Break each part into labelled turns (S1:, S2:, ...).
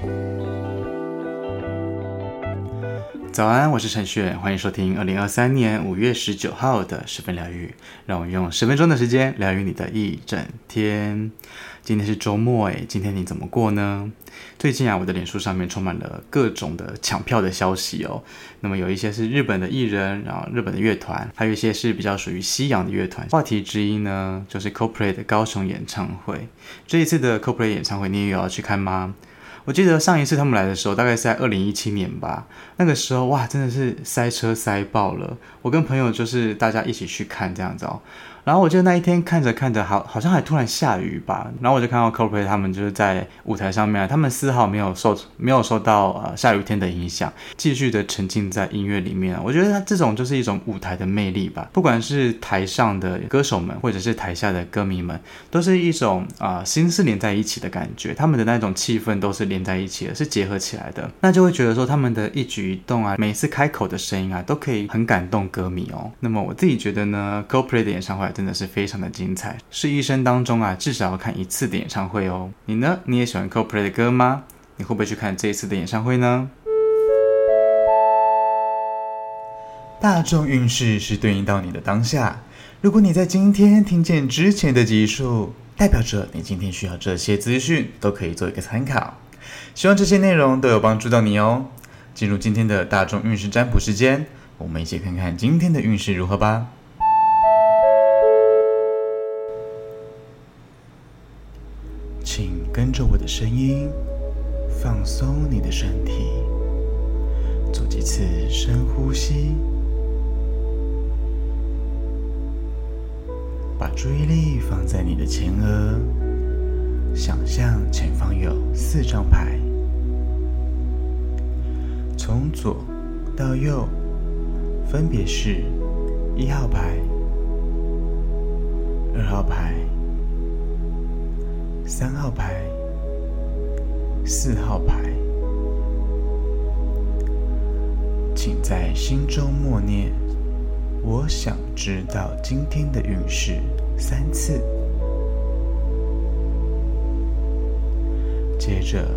S1: Thank you. 早安，我是陈雪，欢迎收听二零二三年五月十九号的十分疗愈。让我用十分钟的时间疗愈你的一整天。今天是周末诶，今天你怎么过呢？最近啊，我的脸书上面充满了各种的抢票的消息哦。那么有一些是日本的艺人，然后日本的乐团，还有一些是比较属于西洋的乐团。话题之一呢，就是 CoPlay 的高雄演唱会。这一次的 CoPlay 演唱会，你也有要去看吗？我记得上一次他们来的时候，大概是在二零一七年吧。那个时候哇，真的是塞车塞爆了。我跟朋友就是大家一起去看这样子哦。然后我记得那一天看着看着，好好像还突然下雨吧。然后我就看到 CoPlay 他们就是在舞台上面，他们丝毫没有受没有受到呃下雨天的影响，继续的沉浸在音乐里面。我觉得他这种就是一种舞台的魅力吧。不管是台上的歌手们，或者是台下的歌迷们，都是一种啊、心是连在一起的感觉。他们的那种气氛都是连在一起的，是结合起来的。那就会觉得说他们的一举一动啊，每一次开口的声音啊，都可以很感动歌迷哦。那么我自己觉得呢，Coldplay 的演唱会。真的是非常的精彩，是一生当中啊至少要看一次的演唱会哦。你呢？你也喜欢 Coldplay 的歌吗？你会不会去看这一次的演唱会呢？大众运势是对应到你的当下。如果你在今天听见之前的集数，代表着你今天需要这些资讯，都可以做一个参考。希望这些内容都有帮助到你哦。进入今天的大众运势占卜时间，我们一起看看今天的运势如何吧。请跟着我的声音，放松你的身体，做几次深呼吸，把注意力放在你的前额，想象前方有四张牌，从左到右，分别是一号牌、二号牌。三号牌，四号牌，请在心中默念“我想知道今天的运势”三次。接着，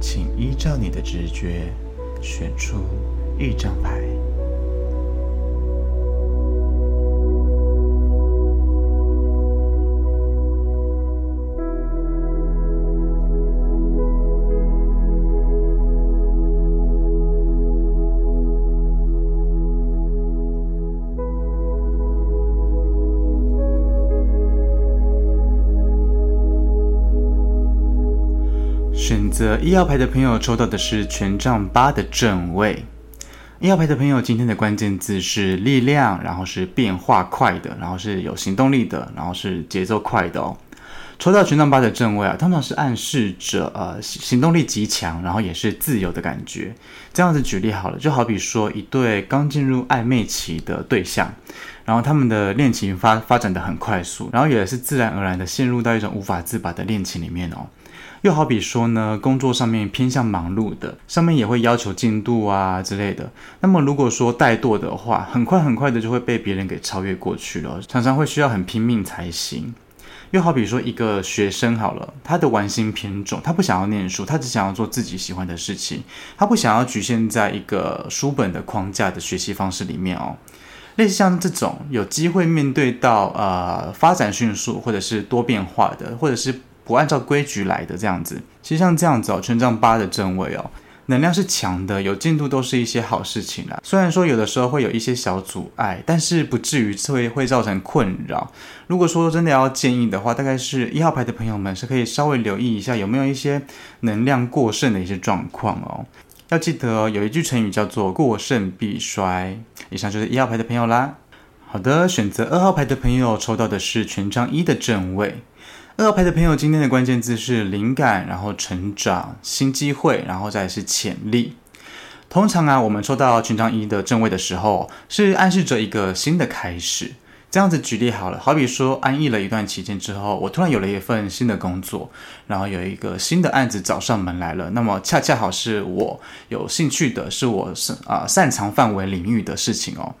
S1: 请依照你的直觉选出一张牌。选择一号牌的朋友抽到的是权杖八的正位。一号牌的朋友，今天的关键字是力量，然后是变化快的，然后是有行动力的，然后是节奏快的哦。抽到权杖八的正位啊，通常是暗示着呃行动力极强，然后也是自由的感觉。这样子举例好了，就好比说一对刚进入暧昧期的对象，然后他们的恋情发发展得很快速，然后也是自然而然的陷入到一种无法自拔的恋情里面哦。又好比说呢，工作上面偏向忙碌的，上面也会要求进度啊之类的。那么如果说怠惰的话，很快很快的就会被别人给超越过去了，常常会需要很拼命才行。又好比说一个学生好了，他的玩心偏重，他不想要念书，他只想要做自己喜欢的事情，他不想要局限在一个书本的框架的学习方式里面哦。类似像这种有机会面对到呃发展迅速或者是多变化的，或者是。不按照规矩来的这样子，其实像这样子哦，权杖八的正位哦，能量是强的，有进度都是一些好事情啦。虽然说有的时候会有一些小阻碍，但是不至于会会造成困扰。如果说真的要建议的话，大概是一号牌的朋友们是可以稍微留意一下有没有一些能量过剩的一些状况哦。要记得，有一句成语叫做“过盛必衰”。以上就是一号牌的朋友啦。好的，选择二号牌的朋友抽到的是权杖一的正位。二号牌的朋友，今天的关键字是灵感，然后成长、新机会，然后再是潜力。通常啊，我们抽到权杖一的正位的时候，是暗示着一个新的开始。这样子举例好了，好比说安逸了一段期间之后，我突然有了一份新的工作，然后有一个新的案子找上门来了，那么恰恰好是我有兴趣的，是我擅啊擅长范围领域的事情哦。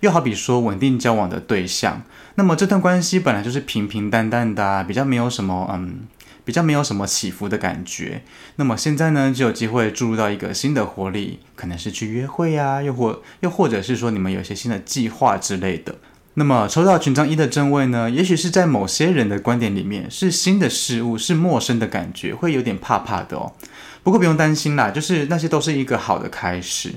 S1: 又好比说稳定交往的对象。那么这段关系本来就是平平淡淡的啊，比较没有什么嗯比较没有什么起伏的感觉。那么现在呢，就有机会注入到一个新的活力，可能是去约会呀，又或又或者是说你们有一些新的计划之类的。那么抽到权杖一的正位呢，也许是在某些人的观点里面是新的事物，是陌生的感觉，会有点怕怕的哦。不过不用担心啦，就是那些都是一个好的开始。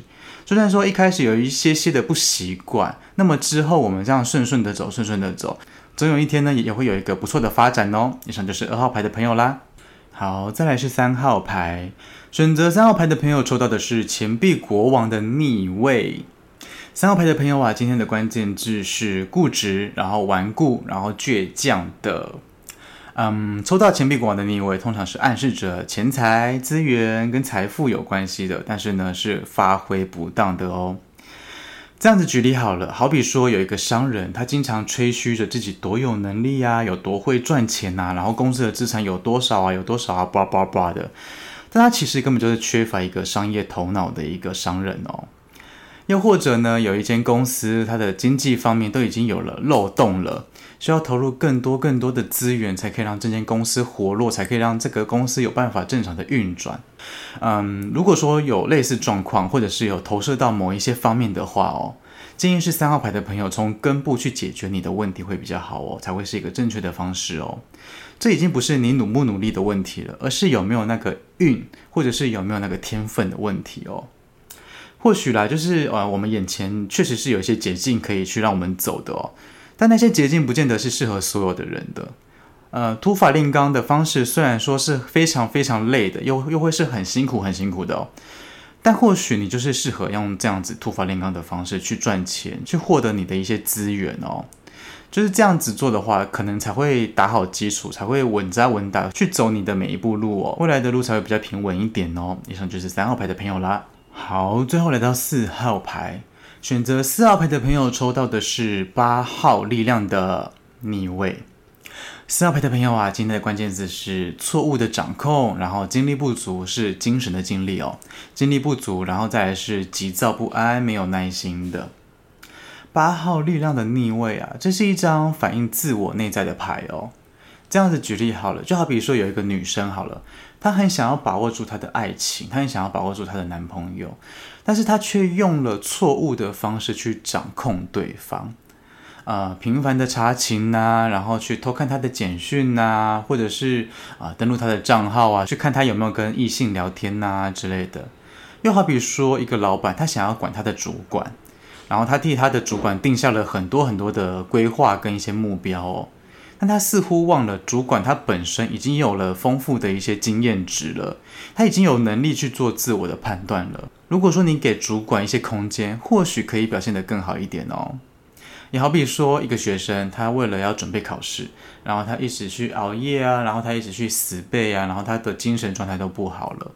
S1: 就算说一开始有一些些的不习惯，那么之后我们这样顺顺的走，顺顺的走，总有一天呢，也会有一个不错的发展哦。以上就是二号牌的朋友啦。好，再来是三号牌，选择三号牌的朋友抽到的是钱币国王的逆位。三号牌的朋友啊，今天的关键字是固执，然后顽固，然后倔强的。嗯，抽到钱币国王的逆位，通常是暗示着钱财、资源跟财富有关系的，但是呢，是发挥不当的哦。这样子举例好了，好比说有一个商人，他经常吹嘘着自己多有能力啊，有多会赚钱呐，然后公司的资产有多少啊，有多少啊，叭叭叭的，但他其实根本就是缺乏一个商业头脑的一个商人哦。又或者呢，有一间公司，它的经济方面都已经有了漏洞了，需要投入更多更多的资源，才可以让这间公司活络，才可以让这个公司有办法正常的运转。嗯，如果说有类似状况，或者是有投射到某一些方面的话哦，建议是三号牌的朋友从根部去解决你的问题会比较好哦，才会是一个正确的方式哦。这已经不是你努不努力的问题了，而是有没有那个运，或者是有没有那个天分的问题哦。或许啦，就是呃，我们眼前确实是有一些捷径可以去让我们走的哦，但那些捷径不见得是适合所有的人的。呃，土法炼钢的方式虽然说是非常非常累的，又又会是很辛苦很辛苦的哦，但或许你就是适合用这样子土法炼钢的方式去赚钱，去获得你的一些资源哦。就是这样子做的话，可能才会打好基础，才会稳扎稳打去走你的每一步路哦，未来的路才会比较平稳一点哦。以上就是三号牌的朋友啦。好，最后来到四号牌，选择四号牌的朋友抽到的是八号力量的逆位。四号牌的朋友啊，今天的关键字是错误的掌控，然后精力不足，是精神的精力哦，精力不足，然后再来是急躁不安，没有耐心的。八号力量的逆位啊，这是一张反映自我内在的牌哦。这样子举例好了，就好比说有一个女生好了。她很想要把握住她的爱情，她很想要把握住她的男朋友，但是她却用了错误的方式去掌控对方，呃，频繁的查勤呐、然后去偷看他的简讯呐、或者是啊、登录他的账号啊，去看他有没有跟异性聊天呐、之类的。又好比说一个老板，他想要管他的主管，然后他替他的主管定下了很多很多的规划跟一些目标哦。但他似乎忘了，主管他本身已经有了丰富的一些经验值了，他已经有能力去做自我的判断了。如果说你给主管一些空间，或许可以表现得更好一点哦。也好比说一个学生，他为了要准备考试，然后他一直去熬夜啊，然后他一直去死背啊，然后他的精神状态都不好了，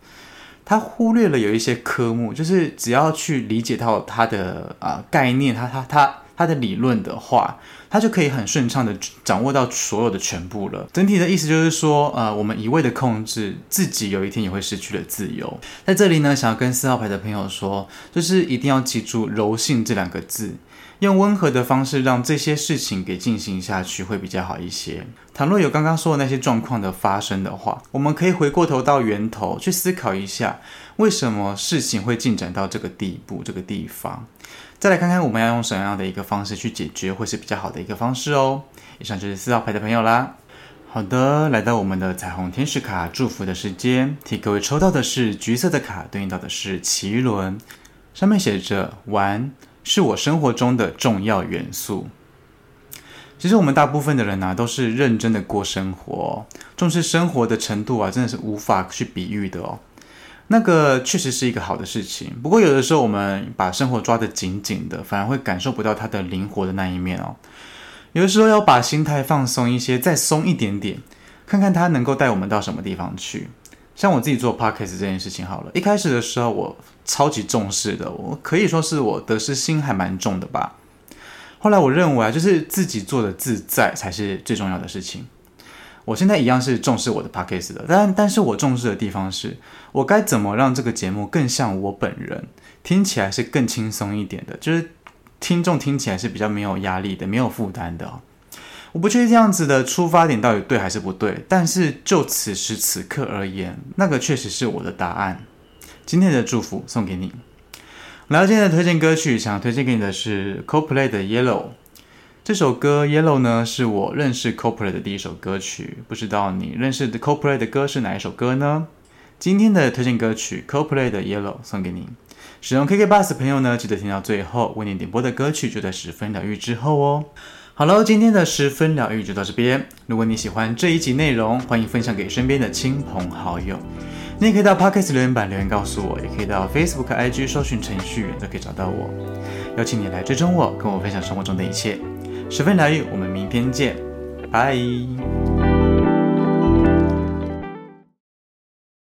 S1: 他忽略了有一些科目，就是只要去理解到他的啊、概念，他他他。他的理论的话，他就可以很顺畅的掌握到所有的全部了。整体的意思就是说，呃，我们一味的控制自己，有一天也会失去了自由。在这里呢，想要跟四号牌的朋友说，就是一定要记住“柔性”这两个字，用温和的方式让这些事情给进行下去会比较好一些。倘若有刚刚说的那些状况的发生的话，我们可以回过头到源头去思考一下，为什么事情会进展到这个地步、这个地方。再来看看我们要用什么样的一个方式去解决，会是比较好的一个方式哦。以上就是四号牌的朋友啦。好的，来到我们的彩虹天使卡祝福的时间，替各位抽到的是橘色的卡，对应到的是脐轮，上面写着“玩是我生活中的重要元素”。其实我们大部分的人呢、都是认真的过生活，重视生活的程度啊，真的是无法去比喻的哦。那个确实是一个好的事情，不过有的时候我们把生活抓得紧紧的，反而会感受不到它的灵活的那一面哦。有的时候要把心态放松一些，再松一点点，看看它能够带我们到什么地方去。像我自己做 podcast 这件事情好了，一开始的时候我超级重视的，我可以说是我得失心还蛮重的吧。后来我认为啊，就是自己做的自在才是最重要的事情。我现在一样是重视我的 podcast 的，但但是我重视的地方是，我该怎么让这个节目更像我本人，听起来是更轻松一点的，就是听众听起来是比较没有压力的，没有负担的。我不确定这样子的出发点到底对还是不对，但是就此时此刻而言，那个确实是我的答案。今天的祝福送给你。来到今天的推荐歌曲，想推荐给你的是 Coldplay 的 Yellow。这首歌 Yellow 呢，是我认识 CoPlay 的第一首歌曲。不知道你认识的 CoPlay 的歌是哪一首歌呢？今天的推荐歌曲 CoPlay 的 Yellow 送给你。使用 KK Bus 的朋友呢，记得听到最后，为你点播的歌曲就在十分疗愈之后哦。好喽，今天的十分疗愈就到这边。如果你喜欢这一集内容，欢迎分享给身边的亲朋好友。你也可以到 Podcast 留言板留言告诉我，也可以到 Facebook、IG 搜寻程序员都可以找到我。邀请你来追踪我，跟我分享生活中的一切。十分疗愈，我们明天见，拜。